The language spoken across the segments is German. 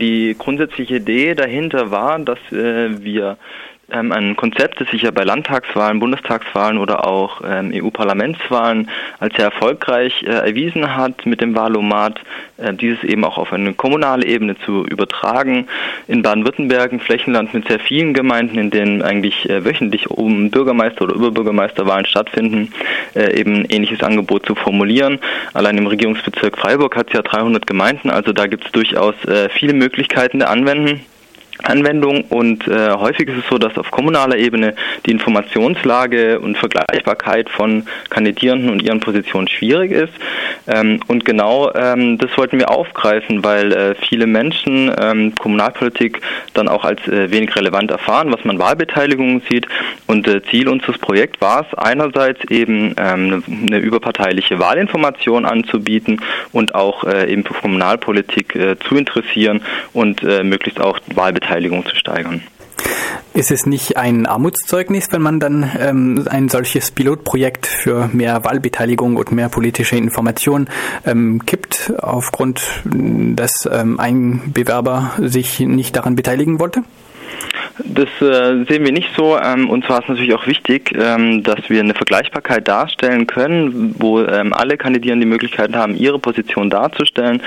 Die grundsätzliche Idee dahinter war, dass äh, wir ähm, ein Konzept, das sich ja bei Landtagswahlen, Bundestagswahlen oder auch ähm, EU-Parlamentswahlen als sehr erfolgreich äh, erwiesen hat, mit dem Wahlomat äh, dieses eben auch auf eine kommunale Ebene zu übertragen. In Baden-Württemberg, ein Flächenland mit sehr vielen Gemeinden, in denen eigentlich äh, wöchentlich um Bürgermeister- oder Überbürgermeisterwahlen stattfinden, äh, eben ein ähnliches Angebot zu formulieren. Allein im Regierungsbezirk Freiburg hat es ja 300 Gemeinden, also da gibt es durchaus äh, viele Möglichkeiten der Anwenden. Anwendung und äh, häufig ist es so, dass auf kommunaler Ebene die Informationslage und Vergleichbarkeit von Kandidierenden und ihren Positionen schwierig ist. Ähm, und genau ähm, das wollten wir aufgreifen, weil äh, viele Menschen ähm, Kommunalpolitik dann auch als äh, wenig relevant erfahren, was man Wahlbeteiligung sieht. Und äh, Ziel unseres Projekts war es einerseits eben ähm, eine überparteiliche Wahlinformation anzubieten und auch äh, eben für Kommunalpolitik äh, zu interessieren und äh, möglichst auch Wahlbeteiligung Beteiligung zu steigern. Ist es nicht ein Armutszeugnis, wenn man dann ähm, ein solches Pilotprojekt für mehr Wahlbeteiligung und mehr politische Information ähm, kippt, aufgrund, dass ähm, ein Bewerber sich nicht daran beteiligen wollte? Das äh, sehen wir nicht so. Ähm, und zwar ist natürlich auch wichtig, ähm, dass wir eine Vergleichbarkeit darstellen können, wo ähm, alle Kandidierenden die Möglichkeit haben, ihre Position darzustellen.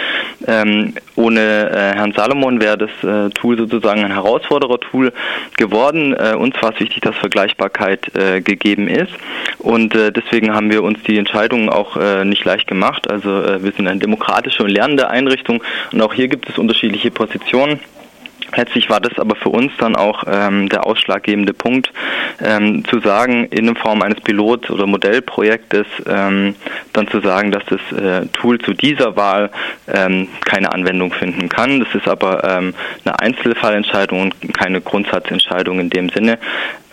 Ähm, ohne äh, Herrn Salomon wäre das äh, Tool sozusagen ein Herausforderer-Tool geworden. Äh, uns war es wichtig, dass Vergleichbarkeit äh, gegeben ist. Und äh, deswegen haben wir uns die Entscheidung auch nicht leicht gemacht. Also wir sind eine demokratische und lernende Einrichtung und auch hier gibt es unterschiedliche Positionen. Letztlich war das aber für uns dann auch ähm, der ausschlaggebende Punkt, ähm, zu sagen, in Form eines Pilot- oder Modellprojektes ähm, dann zu sagen, dass das äh, Tool zu dieser Wahl ähm, keine Anwendung finden kann. Das ist aber ähm, eine Einzelfallentscheidung und keine Grundsatzentscheidung in dem Sinne.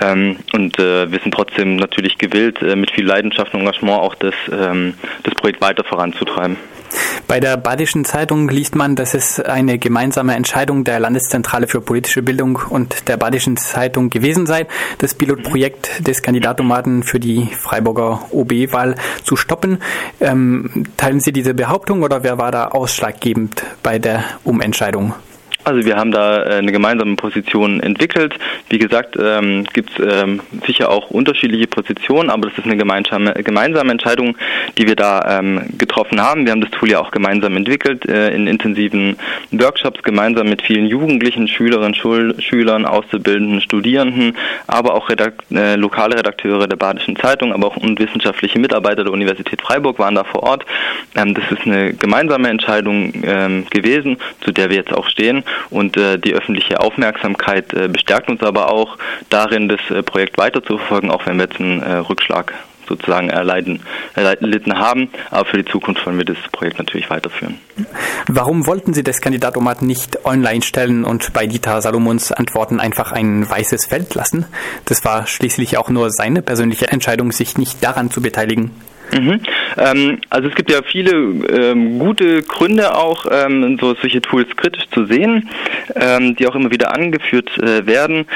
Ähm, und äh, wir sind trotzdem natürlich gewillt, äh, mit viel Leidenschaft und Engagement auch das, ähm, das Projekt weiter voranzutreiben. Bei der Badischen Zeitung liest man, dass es eine gemeinsame Entscheidung der Landeszentrale für politische Bildung und der Badischen Zeitung gewesen sei, das Pilotprojekt des Kandidatomaten für die Freiburger OB-Wahl zu stoppen. Ähm, teilen Sie diese Behauptung oder wer war da ausschlaggebend bei der Umentscheidung? Also wir haben da äh, eine gemeinsame Position entwickelt. Wie gesagt, ähm, gibt es ähm, sicher auch unterschiedliche Positionen, aber das ist eine gemeinsame, gemeinsame Entscheidung, die wir da ähm, getroffen haben. Wir haben das Tool ja auch gemeinsam entwickelt äh, in intensiven Workshops, gemeinsam mit vielen Jugendlichen, Schülerinnen, Schul Schülern, Auszubildenden, Studierenden, aber auch Redakt äh, lokale Redakteure der Badischen Zeitung, aber auch und wissenschaftliche Mitarbeiter der Universität Freiburg waren da vor Ort. Ähm, das ist eine gemeinsame Entscheidung ähm, gewesen, zu der wir jetzt auch stehen. Und äh, die öffentliche Aufmerksamkeit äh, bestärkt uns aber auch darin, das äh, Projekt weiterzuverfolgen, auch wenn wir jetzt einen äh, Rückschlag sozusagen erleiden, erlitten haben. Aber für die Zukunft wollen wir das Projekt natürlich weiterführen. Warum wollten Sie das Kandidatomat nicht online stellen und bei Dieter Salomons Antworten einfach ein weißes Feld lassen? Das war schließlich auch nur seine persönliche Entscheidung, sich nicht daran zu beteiligen. Mhm. Ähm, also es gibt ja viele ähm, gute Gründe auch, ähm, so solche Tools kritisch zu sehen, ähm, die auch immer wieder angeführt äh, werden.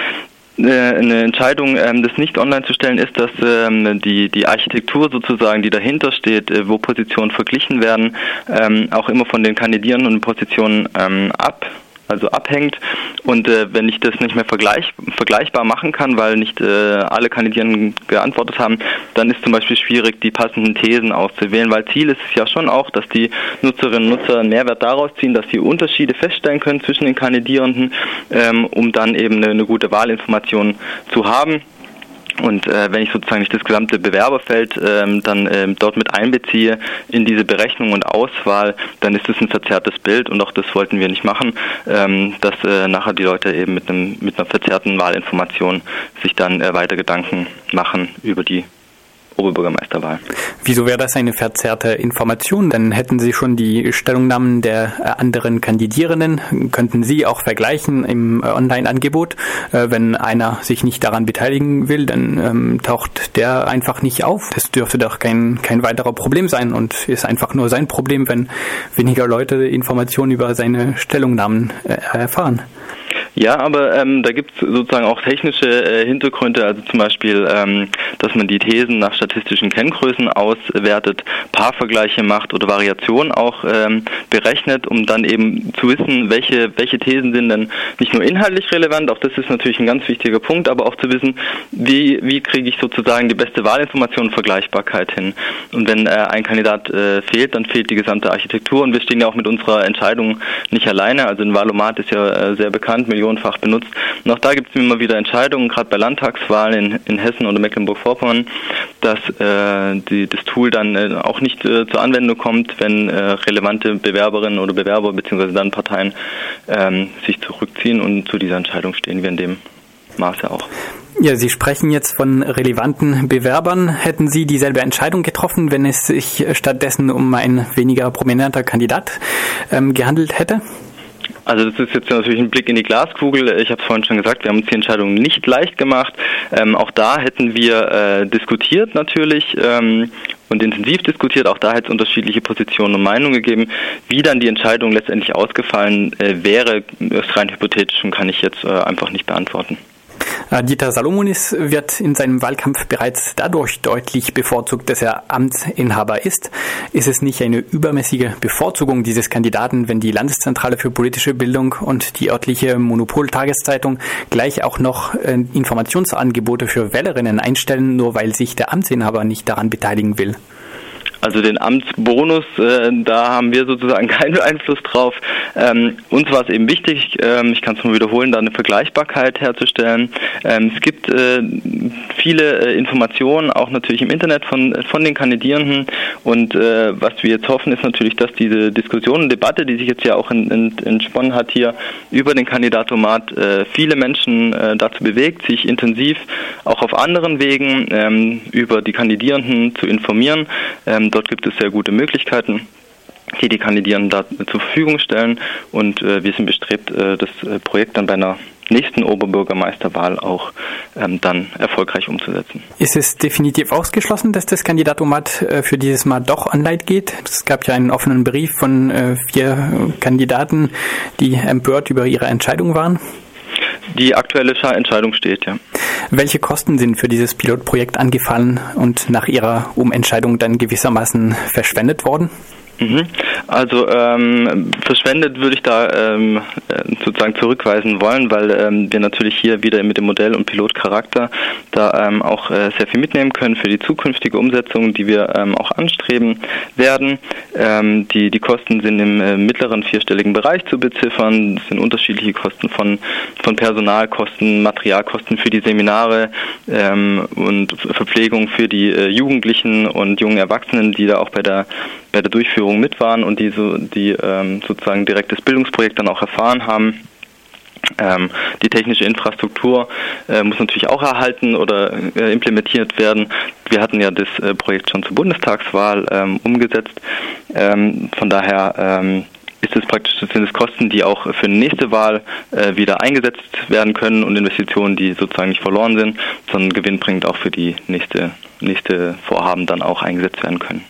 Äh, eine Entscheidung, ähm, das nicht online zu stellen, ist, dass ähm, die, die Architektur sozusagen, die dahinter steht, äh, wo Positionen verglichen werden, auch immer von den Kandidierenden Positionen ab also abhängt. Und äh, wenn ich das nicht mehr vergleich, vergleichbar machen kann, weil nicht äh, alle Kandidierenden geantwortet haben, dann ist zum Beispiel schwierig, die passenden Thesen auszuwählen, weil Ziel ist es ja schon auch, dass die Nutzerinnen und Nutzer einen Mehrwert daraus ziehen, dass sie Unterschiede feststellen können zwischen den Kandidierenden, ähm, um dann eben eine, eine gute Wahlinformation zu haben. Und äh, wenn ich sozusagen nicht das gesamte Bewerberfeld ähm, dann ähm, dort mit einbeziehe in diese Berechnung und Auswahl, dann ist es ein verzerrtes Bild und auch das wollten wir nicht machen, ähm, dass äh, nachher die Leute eben mit einem mit einer verzerrten Wahlinformation sich dann äh, weiter Gedanken machen über die Oberbürgermeisterwahl. Wieso wäre das eine verzerrte Information? Dann hätten Sie schon die Stellungnahmen der äh, anderen Kandidierenden, könnten Sie auch vergleichen im äh, Online-Angebot. Äh, wenn einer sich nicht daran beteiligen will, dann ähm, taucht der einfach nicht auf. Das dürfte doch kein, kein weiterer Problem sein und ist einfach nur sein Problem, wenn weniger Leute Informationen über seine Stellungnahmen erfahren. Ja, aber ähm, da gibt es sozusagen auch technische äh, Hintergründe, also zum Beispiel, ähm, dass man die Thesen nach statistischen Kenngrößen auswertet, Paarvergleiche macht oder Variationen auch ähm, berechnet, um dann eben zu wissen, welche, welche Thesen sind denn nicht nur inhaltlich relevant, auch das ist natürlich ein ganz wichtiger Punkt, aber auch zu wissen, wie, wie kriege ich sozusagen die beste Wahlinformation und Vergleichbarkeit hin. Und wenn äh, ein Kandidat äh, fehlt, dann fehlt die gesamte Architektur. Und wir stehen ja auch mit unserer Entscheidung nicht alleine. Also ein Wahlomat ist ja äh, sehr bekannt, millionenfach benutzt. Und auch da gibt es immer wieder Entscheidungen, gerade bei Landtagswahlen in, in Hessen oder Mecklenburg-Vorpommern, dass äh, die, das Tool dann äh, auch nicht äh, zur Anwendung kommt, wenn äh, relevante Bewerberinnen oder Bewerber bzw. dann Parteien ähm, sich zurückziehen und zu dieser Entscheidung stehen wir in dem Maße auch. Ja, Sie sprechen jetzt von relevanten Bewerbern. Hätten Sie dieselbe Entscheidung getroffen, wenn es sich stattdessen um ein weniger prominenter Kandidat ähm, gehandelt hätte? Also das ist jetzt natürlich ein Blick in die Glaskugel. Ich habe es vorhin schon gesagt, wir haben uns die Entscheidung nicht leicht gemacht. Ähm, auch da hätten wir äh, diskutiert natürlich ähm, und intensiv diskutiert. Auch da hätte es unterschiedliche Positionen und Meinungen gegeben. Wie dann die Entscheidung letztendlich ausgefallen äh, wäre, ist rein hypothetisch und kann ich jetzt äh, einfach nicht beantworten. Äh, Dieter Salomonis wird in seinem Wahlkampf bereits dadurch deutlich bevorzugt, dass er Amtsinhaber ist. Ist es nicht eine übermäßige Bevorzugung dieses Kandidaten, wenn die Landeszentrale für politische Bildung und die örtliche Monopol-Tageszeitung gleich auch noch äh, Informationsangebote für Wählerinnen einstellen, nur weil sich der Amtsinhaber nicht daran beteiligen will? Also den Amtsbonus, äh, da haben wir sozusagen keinen Einfluss drauf. Ähm, uns war es eben wichtig, ähm, ich kann es nur wiederholen, da eine Vergleichbarkeit herzustellen. Ähm, es gibt äh, viele äh, Informationen, auch natürlich im Internet von, von den Kandidierenden. Und äh, was wir jetzt hoffen, ist natürlich, dass diese Diskussion und Debatte, die sich jetzt ja auch in, in, entsponnen hat hier über den Kandidatomat, äh, viele Menschen äh, dazu bewegt, sich intensiv auch auf anderen Wegen ähm, über die Kandidierenden zu informieren. Dort gibt es sehr gute Möglichkeiten die die Kandidierenden da zur Verfügung stellen und äh, wir sind bestrebt, äh, das äh, Projekt dann bei einer nächsten Oberbürgermeisterwahl auch ähm, dann erfolgreich umzusetzen. Ist es definitiv ausgeschlossen, dass das Kandidatomat äh, für dieses Mal doch online geht? Es gab ja einen offenen Brief von äh, vier Kandidaten, die empört über ihre Entscheidung waren. Die aktuelle Entscheidung steht, ja. Welche Kosten sind für dieses Pilotprojekt angefallen und nach Ihrer Umentscheidung dann gewissermaßen verschwendet worden? Mhm. Also ähm, verschwendet würde ich da ähm, äh, sozusagen zurückweisen wollen, weil ähm, wir natürlich hier wieder mit dem Modell und Pilotcharakter da ähm, auch äh, sehr viel mitnehmen können für die zukünftige Umsetzung, die wir ähm, auch anstreben werden. Ähm, die, die Kosten sind im äh, mittleren vierstelligen Bereich zu beziffern. Es sind unterschiedliche Kosten von, von Personalkosten, Materialkosten für die Seminare und Verpflegung für die äh, Jugendlichen und jungen Erwachsenen, die da auch bei der bei der Durchführung mit waren und die, so, die ähm, sozusagen direkt das Bildungsprojekt dann auch erfahren haben. Ähm, die technische Infrastruktur äh, muss natürlich auch erhalten oder äh, implementiert werden. Wir hatten ja das äh, Projekt schon zur Bundestagswahl ähm, umgesetzt. Ähm, von daher ähm, ist es praktisch sind es Kosten, die auch für die nächste Wahl äh, wieder eingesetzt werden können und Investitionen, die sozusagen nicht verloren sind, sondern gewinnbringend auch für die nächste nächste Vorhaben dann auch eingesetzt werden können.